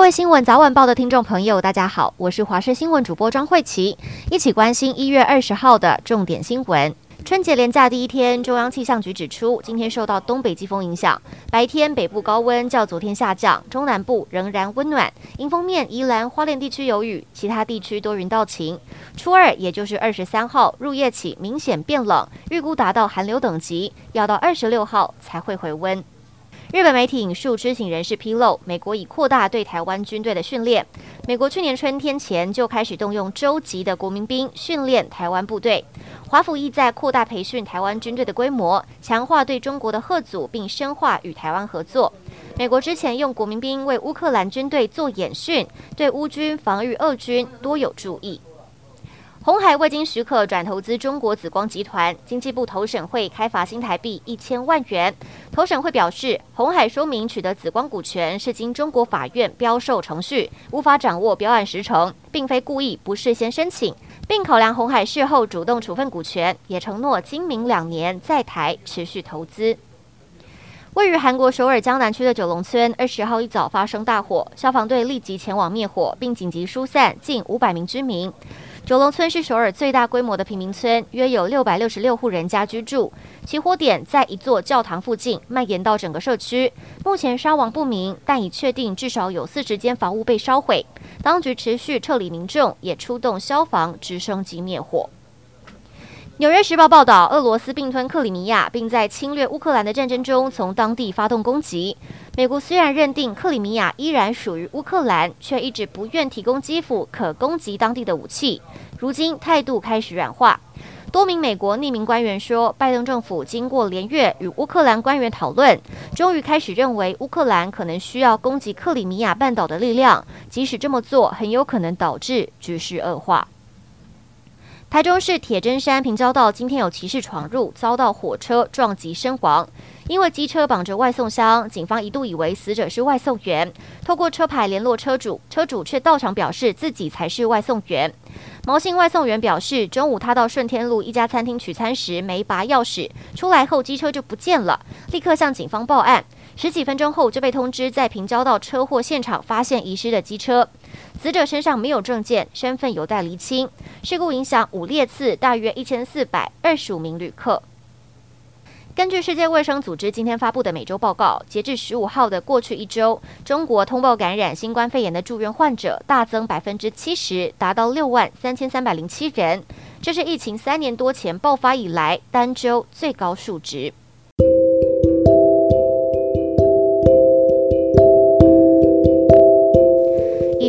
各位新闻早晚报的听众朋友，大家好，我是华视新闻主播张慧琪，一起关心一月二十号的重点新闻。春节连假第一天，中央气象局指出，今天受到东北季风影响，白天北部高温较昨天下降，中南部仍然温暖。迎风面，宜兰花莲地区有雨，其他地区多云到晴。初二，也就是二十三号入夜起明显变冷，预估达到寒流等级，要到二十六号才会回温。日本媒体引述知情人士披露，美国已扩大对台湾军队的训练。美国去年春天前就开始动用州级的国民兵训练台湾部队。华府意在扩大培训台湾军队的规模，强化对中国的吓阻，并深化与台湾合作。美国之前用国民兵为乌克兰军队做演训，对乌军防御俄军多有注意。红海未经许可转投资中国紫光集团，经济部投审会开罚新台币一千万元。投审会表示，红海说明取得紫光股权是经中国法院标售程序，无法掌握标案时程，并非故意不事先申请，并考量红海事后主动处分股权，也承诺今明两年在台持续投资。位于韩国首尔江南区的九龙村，二十号一早发生大火，消防队立即前往灭火，并紧急疏散近五百名居民。九龙村是首尔最大规模的平民村，约有六百六十六户人家居住。起火点在一座教堂附近，蔓延到整个社区。目前伤亡不明，但已确定至少有四十间房屋被烧毁。当局持续撤离民众，也出动消防直升机灭火。纽约时报报道，俄罗斯并吞克里米亚，并在侵略乌克兰的战争中从当地发动攻击。美国虽然认定克里米亚依然属于乌克兰，却一直不愿提供基辅可攻击当地的武器。如今态度开始软化。多名美国匿名官员说，拜登政府经过连月与乌克兰官员讨论，终于开始认为乌克兰可能需要攻击克里米亚半岛的力量，即使这么做，很有可能导致局势恶化。台中市铁针山平交道今天有骑士闯入，遭到火车撞击身亡。因为机车绑着外送箱，警方一度以为死者是外送员，透过车牌联络车主，车主却到场表示自己才是外送员。毛姓外送员表示，中午他到顺天路一家餐厅取餐时没拔钥匙，出来后机车就不见了，立刻向警方报案。十几分钟后就被通知在平交道车祸现场发现遗失的机车。死者身上没有证件，身份有待厘清。事故影响五列次，大约一千四百二十五名旅客。根据世界卫生组织今天发布的每周报告，截至十五号的过去一周，中国通报感染新冠肺炎的住院患者大增百分之七十，达到六万三千三百零七人，这是疫情三年多前爆发以来单周最高数值。